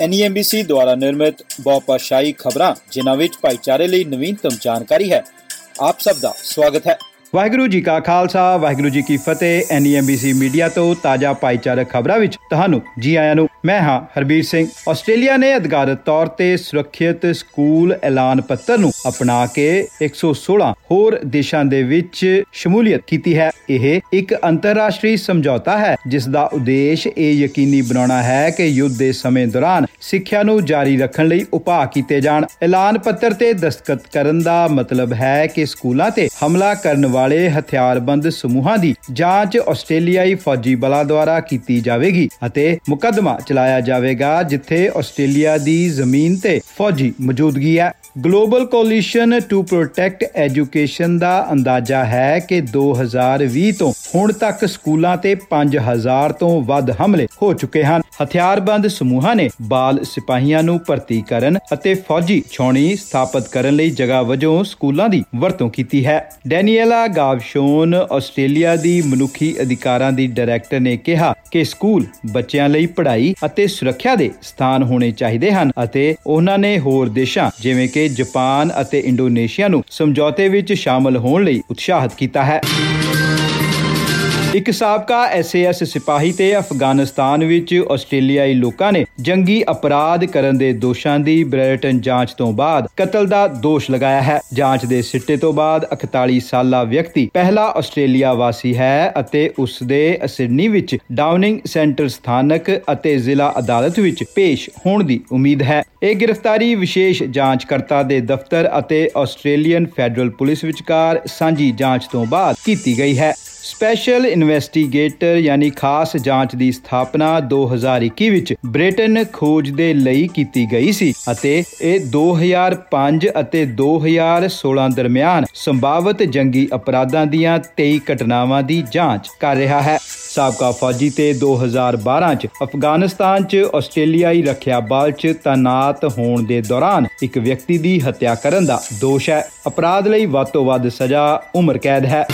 ਐਨਈਐਮਬੀਸੀ ਦੁਆਰਾ ਨਿਰਮਿਤ ਬਹੁਪਾਸ਼ਾਈ ਖਬਰਾਂ, ਜਿਨ੍ਹਾਂ ਵਿੱਚ ਭਾਈਚਾਰੇ ਲਈ ਨਵੀਨਤਮ ਜਾਣਕਾਰੀ ਹੈ। ਆਪ ਸਭ ਦਾ ਸਵਾਗਤ ਹੈ। ਵਾਹਿਗੁਰੂ ਜੀ ਕਾ ਖਾਲਸਾ, ਵਾਹਿਗੁਰੂ ਜੀ ਕੀ ਫਤਿਹ। ਐਨਈਐਮਬੀਸੀ ਮੀਡੀਆ ਤੋਂ ਤਾਜ਼ਾ ਭਾਈਚਾਰਕ ਖਬਰਾਂ ਵਿੱਚ ਤੁਹਾਨੂੰ ਜੀ ਆਇਆਂ ਨੂੰ ਮੈਂ ਹਾਂ ਹਰਬੀਰ ਸਿੰਘ। ਆਸਟ੍ਰੇਲੀਆ ਨੇ ਅਧਿਕਾਰਤ ਤੌਰ ਤੇ ਸੁਰੱਖਿਅਤ ਸਕੂਲ ਐਲਾਨ ਪੱਤਰ ਨੂੰ ਅਪਣਾ ਕੇ 116 ਹੋਰ ਦੇਸ਼ਾਂ ਦੇ ਵਿੱਚ ਸ਼ਮੂਲੀਅਤ ਕੀਤੀ ਹੈ। ਇਹ ਇੱਕ ਅੰਤਰਰਾਸ਼ਟਰੀ ਸਮਝੌਤਾ ਹੈ, ਜਿਸ ਦਾ ਉਦੇਸ਼ ਇਹ ਯਕੀਨੀ ਬਣਾਉਣਾ ਹੈ ਕਿ ਯੁੱਧ ਦੇ ਸਮੇਂ ਦੌਰਾਨ ਸਿੱਖਿਆ ਨੂੰ ਜਾਰੀ ਰੱਖਣ ਲਈ ਉਪਾਅ ਕੀਤੇ ਜਾਣ। ਐਲਾਨ ਪੱਤਰ ਤੇ ਦਸਤਖਤ ਕਰਨ ਦਾ ਮਤਲਬ ਹੈ ਕਿ ਸਕੂਲਾਂ ਤੇ ਹਮਲਾ ਕਰਨ ਵਾਲੇ ਹਥਿਆਰਬੰਦ ਸਮੂਹਾਂ ਦੀ ਜਾਂਚ ਆਸਟ੍ਰੇਲੀਆਈ ਫੌਜੀ ਬਲਾਂ ਦੁਆਰਾ ਕੀਤੀ ਜਾਵੇਗੀ ਅਤੇ ਮੁਕੱਦਮਾ ਚਲਾਇਆ ਜਾਵੇਗਾ, ਜਿੱਥੇ ਆਸਟ੍ਰੇਲੀਆ ਦੀ ਜ਼ਮੀਨ ਤੇ ਫੌਜੀ ਮੌਜੂਦਗੀ ਹੈ। Global coalition to protect education ਦਾ ਅੰਦਾਜ਼ਾ ਹੈ ਕਿ 2020 ਤੋਂ ਹੁਣ ਤੱਕ ਸਕੂਲਾਂ ਤੇ 5000 ਤੋਂ ਵੱਧ ਹਮਲੇ ਹੋ ਚੁੱਕੇ ਹਨ। ਹਥਿਆਰਬੰਦ ਸਮੂਹਾਂ ਨੇ ਬਾਲ ਸਿਪਾਹੀਆਂ ਨੂੰ ਭਰਤੀ ਕਰਨ ਅਤੇ ਫੌਜੀ ਛਾਉਣੀ ਸਥਾਪਿਤ ਕਰਨ ਲਈ ਜਗ੍ਹਾ ਵਜੋਂ ਸਕੂਲਾਂ ਦੀ ਵਰਤੋਂ ਕੀਤੀ ਹੈ। ਡੈਨੀਏਲਾ ਗਾਵਸ਼ੋਨ ਆਸਟ੍ਰੇਲੀਆ ਦੀ ਮਨੁੱਖੀ ਅਧਿਕਾਰਾਂ ਦੀ ਡਾਇਰੈਕਟਰ ਨੇ ਕਿਹਾ ਕਿ ਸਕੂਲ ਬੱਚਿਆਂ ਲਈ ਪੜ੍ਹਾਈ ਅਤੇ ਸੁਰੱਖਿਆ ਦੇ ਸਥਾਨ ਹੋਣੇ ਚਾਹੀਦੇ ਹਨ ਅਤੇ ਉਹਨਾਂ ਨੇ ਹੋਰ ਦੇਸ਼ਾਂ, ਜਿਵੇਂ ਕਿ ਜਾਪਾਨ ਅਤੇ ਇੰਡੋਨੇਸ਼ੀਆ ਨੂੰ ਸਮਝੌਤੇ ਵਿੱਚ ਸ਼ਾਮਲ ਹੋਣ ਲਈ ਉਤਸ਼ਾਹਿਤ ਕੀਤਾ ਹੈ। ਇੱਕ ਸਾਬਕਾ ਐਸਏਐਸ ਸਿਪਾਹੀ ਤੇ ਅਫਗਾਨਿਸਤਾਨ ਵਿੱਚ ਆਸਟ੍ਰੇਲੀਆਈ ਲੋਕਾਂ ਨੇ ਜੰਗੀ ਅਪਰਾਧ ਕਰਨ ਦੇ ਦੋਸ਼ਾਂ ਦੀ ਬ੍ਰਿਟਨ ਜਾਂਚ ਤੋਂ ਬਾਅਦ ਕਤਲ ਦਾ ਦੋਸ਼ ਲਗਾਇਆ ਹੈ। ਜਾਂਚ ਦੇ ਸਿੱਟੇ ਤੋਂ ਬਾਅਦ 41 ਸਾਲਾ ਵਿਅਕਤੀ ਪਹਿਲਾ ਆਸਟ੍ਰੇਲੀਆ ਵਾਸੀ ਹੈ ਅਤੇ ਉਸ ਦੇ ਸਿਡਨੀ ਵਿੱਚ ਡਾਊਨਿੰਗ ਸੈਂਟਰ ਸਥਾਨਕ ਅਤੇ ਜ਼ਿਲ੍ਹਾ ਅਦਾਲਤ ਵਿੱਚ ਪੇਸ਼ ਹੋਣ ਦੀ ਉਮੀਦ ਹੈ। ਇਹ ਗ੍ਰਿਫਤਾਰੀ ਵਿਸ਼ੇਸ਼ ਜਾਂਚਕਰਤਾ ਦੇ ਦਫ਼ਤਰ ਅਤੇ ਆਸਟ੍ਰੇਲੀਅਨ ਫੈਡਰਲ ਪੁਲਿਸ ਵਿਚਕਾਰ ਸਾਂਝੀ ਜਾਂਚ ਤੋਂ ਬਾਅਦ ਕੀਤੀ ਗਈ ਹੈ। ਸਪੈਸ਼ਲ ਇਨਵੈਸਟੀਗੇਟਰ ਯਾਨੀ ਖਾਸ ਜਾਂਚ ਦੀ ਸਥਾਪਨਾ 2021 ਵਿੱਚ ਬ੍ਰਿਟਨ ਖੋਜ ਦੇ ਲਈ ਕੀਤੀ ਗਈ ਸੀ ਅਤੇ ਇਹ 2005 ਅਤੇ 2016 ਦਰਮਿਆਨ ਸੰਭਾਵਿਤ ਜੰਗੀ ਅਪਰਾਧਾਂ ਦੀਆਂ 23 ਘਟਨਾਵਾਂ ਦੀ ਜਾਂਚ ਕਰ ਰਿਹਾ ਹੈ। ਸਾਬਕਾ ਫੌਜੀ ਤੇ 2012 ਚ ਅਫਗਾਨਿਸਤਾਨ ਚ ਆਸਟ੍ਰੇਲੀਆਈ ਰੱਖਿਆ ਬਲ ਚ ਤਾਨਾਤ ਹੋਣ ਦੇ ਦੌਰਾਨ ਇੱਕ ਵਿਅਕਤੀ ਦੀ ਹੱਤਿਆ ਕਰਨ ਦਾ ਦੋਸ਼ ਹੈ। ਅਪਰਾਧ ਲਈ ਵੱਧ ਤੋਂ ਵੱਧ ਸਜ਼ਾ ਉਮਰ ਕੈਦ ਹੈ।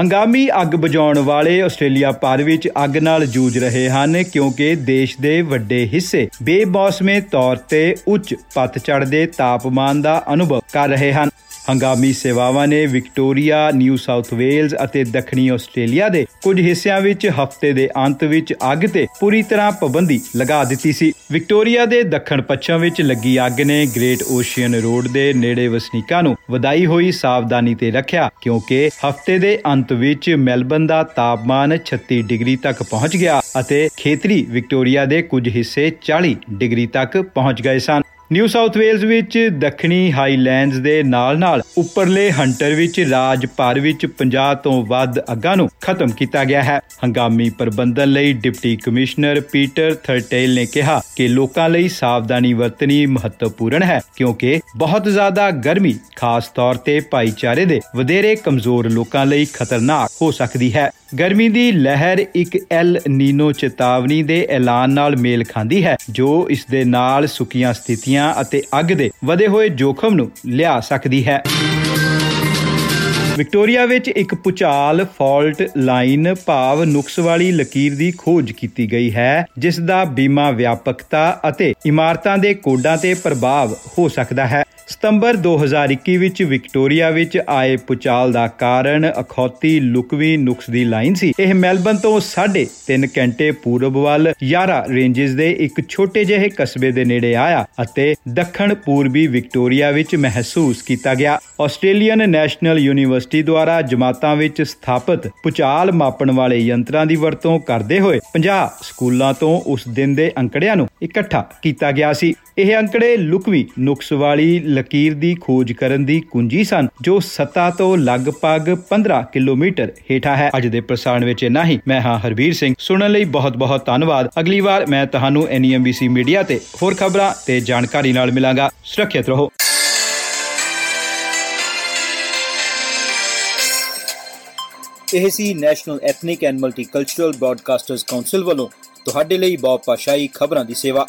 ਹੰਗਾਮੀ ਅੱਗ ਬੁਝਾਉਣ ਵਾਲੇ ਆਸਟ੍ਰੇਲੀਆ ਭਰ ਵਿੱਚ ਅੱਗ ਨਾਲ ਜੂਝ ਰਹੇ ਹਨ ਕਿਉਂਕਿ ਦੇਸ਼ ਦੇ ਵੱਡੇ ਹਿੱਸੇ ਬੇਮੌਸਮੇ ਤੌਰ ਤੇ ਉੱਚ ਪਤਝੜ ਦੇ ਤਾਪਮਾਨ ਦਾ ਅਨੁਭਵ ਕਰ ਰਹੇ ਹਨ। ਹੰਗਾਮੀ ਸੇਵਾਵਾਂ ਨੇ ਵਿਕਟੋਰੀਆ, ਨਿਊ ਸਾਊਥ ਵੇਲਜ਼ ਅਤੇ ਦੱਖਣੀ ਆਸਟ੍ਰੇਲੀਆ ਦੇ ਕੁਝ ਹਿੱਸਿਆਂ ਵਿੱਚ ਹਫ਼ਤੇ ਦੇ ਅੰਤ ਵਿੱਚ ਅੱਗ ਤੇ ਪੂਰੀ ਤਰ੍ਹਾਂ ਪਾਬੰਦੀ ਲਗਾ ਦਿੱਤੀ ਸੀ। ਵਿਕਟੋਰੀਆ ਦੇ ਦੱਖਣ ਪੱਛਮ ਵਿੱਚ ਲੱਗੀ ਅੱਗ ਨੇ ਗ੍ਰੇਟ ਓਸ਼ੀਅਨ ਰੋਡ ਦੇ ਨੇੜੇ ਵਸਨੀਕਾਂ ਨੂੰ ਵਧਾਈ ਹੋਈ ਸਾਵਧਾਨੀ ਤੇ ਰੱਖਿਆ, ਕਿਉਂਕਿ ਹਫ਼ਤੇ ਦੇ ਅੰਤ ਵਿੱਚ ਮੈਲਬਨ ਦਾ ਤਾਪਮਾਨ 36 ਡਿਗਰੀ ਤੱਕ ਪਹੁੰਚ ਗਿਆ ਅਤੇ ਖੇਤਰੀ ਵਿਕਟੋਰੀਆ ਦੇ ਕੁਝ ਹਿੱਸੇ 40 ਡਿਗਰੀ ਤੱਕ ਪਹੁੰਚ ਗਏ ਸਨ। ਨਿਊ ਸਾਊਥ ਵੇਲਜ਼ ਵਿੱਚ ਦੱਖਣੀ ਹਾਈਲੈਂਡਸ ਦੇ ਨਾਲ-ਨਾਲ ਉੱਪਰਲੇ ਹੰਟਰ ਵਿੱਚ ਰਾਜ ਭਰ ਵਿੱਚ 50 ਤੋਂ ਵੱਧ ਅੱਗਾਂ ਨੂੰ ਖਤਮ ਕੀਤਾ ਗਿਆ ਹੈ। ਹੰਗਾਮੀ ਪ੍ਰਬੰਧਨ ਲਈ ਡਿਪਟੀ ਕਮਿਸ਼ਨਰ ਪੀਟਰ ਥਰਟੇਲ ਨੇ ਕਿਹਾ ਕਿ ਲੋਕਾਂ ਲਈ ਸਾਵਧਾਨੀ ਵਰਤਣੀ ਮਹੱਤਵਪੂਰਨ ਹੈ, ਕਿਉਂਕਿ ਬਹੁਤ ਜ਼ਿਆਦਾ ਗਰਮੀ, ਖਾਸ ਤੌਰ ਤੇ ਭਾਈਚਾਰੇ ਦੇ ਵਧੇਰੇ ਕਮਜ਼ੋਰ ਲੋਕਾਂ ਲਈ ਖਤਰਨਾਕ ਹੋ ਸਕਦੀ ਹੈ। ਗਰਮੀ ਦੀ ਲਹਿਰ ਇੱਕ ਐਲ ਨੀਨੋ ਚੇਤਾਵਨੀ ਦੇ ਐਲਾਨ ਨਾਲ ਮੇਲ ਖਾਂਦੀ ਹੈ, ਜੋ ਇਸ ਦੇ ਨਾਲ ਸੁੱਕੀਆਂ ਸਥਿਤੀਆਂ ਅਤੇ ਅੱਗ ਦੇ ਵਧੇ ਹੋਏ ਜੋਖਮ ਨੂੰ ਲਿਆ ਸਕਦੀ ਹੈ। ਵਿਕਟੋਰੀਆ ਵਿੱਚ ਇੱਕ ਪੁਚਾਲ ਫਾਲਟ ਲਾਈਨ ਭਾਵ ਨੁਕਸ ਵਾਲੀ ਲਕੀਰ ਦੀ ਖੋਜ ਕੀਤੀ ਗਈ ਹੈ, ਜਿਸ ਦਾ ਬੀਮਾ ਵਿਆਪਕਤਾ ਅਤੇ ਇਮਾਰਤਾਂ ਦੇ ਕੋਡਾਂ ਤੇ ਪ੍ਰਭਾਵ ਹੋ ਸਕਦਾ ਹੈ। ਸਤੰਬਰ 2021 ਵਿੱਚ ਵਿਕਟੋਰੀਆ ਵਿੱਚ ਆਏ ਪੁਚਾਲ ਦਾ ਕਾਰਨ ਅਖੌਤੀ ਲੁਕਵੀ ਨੁਕਸ ਦੀ ਲਾਈਨ ਸੀ। ਇਹ ਮੈਲਬਨ ਤੋਂ 3.5 ਘੰਟੇ ਪੂਰਬ ਵੱਲ ਯਾਰਾ ਰੇਂਜਸ ਦੇ ਇੱਕ ਛੋਟੇ ਜਿਹੇ ਕਸਬੇ ਦੇ ਨੇੜੇ ਆਇਆ ਅਤੇ ਦੱਖਣ ਪੂਰਬੀ ਵਿਕਟੋਰੀਆ ਵਿੱਚ ਮਹਿਸੂਸ ਕੀਤਾ ਗਿਆ। ਆਸਟ੍ਰੇਲੀਅਨ ਨੈਸ਼ਨਲ ਯੂਨੀਵਰਸਿਟੀ ਦੁਆਰਾ ਜਮਾਤਾਂ ਵਿੱਚ ਸਥਾਪਿਤ ਪੁਚਾਲ ਮਾਪਣ ਵਾਲੇ ਯੰਤਰਾਂ ਦੀ ਵਰਤੋਂ ਕਰਦੇ ਹੋਏ 50 ਸਕੂਲਾਂ ਤੋਂ ਉਸ ਦਿਨ ਦੇ ਅੰਕੜਿਆਂ ਨੂੰ ਇਕੱਠਾ ਕੀਤਾ ਗਿਆ ਸੀ। ਇਹ ਅੰਕੜੇ ਲੁਕਵੀ ਨੁਕਸ ਵਾਲੀ ਲਕੀਰ ਦੀ ਖੋਜ ਕਰਨ ਦੀ ਕੁੰਜੀ ਸਨ, ਜੋ ਸਤਾ ਤੋਂ ਲਗਭਗ 15 ਕਿਲੋਮੀਟਰ ਹੇਠਾਂ ਹੈ। ਅੱਜ ਦੇ ਪ੍ਰਸਾਰਣ ਵਿੱਚ ਇਨਾ ਹੀ। ਮੈਂ ਹਾਂ ਹਰਬੀਰ ਸਿੰਘ। ਸੁਣਨ ਲਈ ਬਹੁਤ ਬਹੁਤ ਧੰਨਵਾਦ। ਅਗਲੀ ਵਾਰ ਮੈਂ ਤੁਹਾਨੂੰ ਐਨਐਮਬੀਸੀ ਮੀਡੀਆ ਤੇ ਹੋਰ ਖਬਰਾਂ ਤੇ ਜਾਣਕਾਰੀ ਨਾਲ ਮਿਲਾਂਗਾ। ਸੁਰੱਖਿਅਤ ਰਹੋ। ਇਹ ਸੀ national ethnic and multicultural ਬ੍ਰਾਡਕਾਸਟਰਸ council ਵੱਲੋਂ ਤੁਹਾਡੇ ਲਈ ਬਹੁਪਾਸ਼ਾਈ ਖਬਰਾਂ ਦੀ ਸੇਵਾ।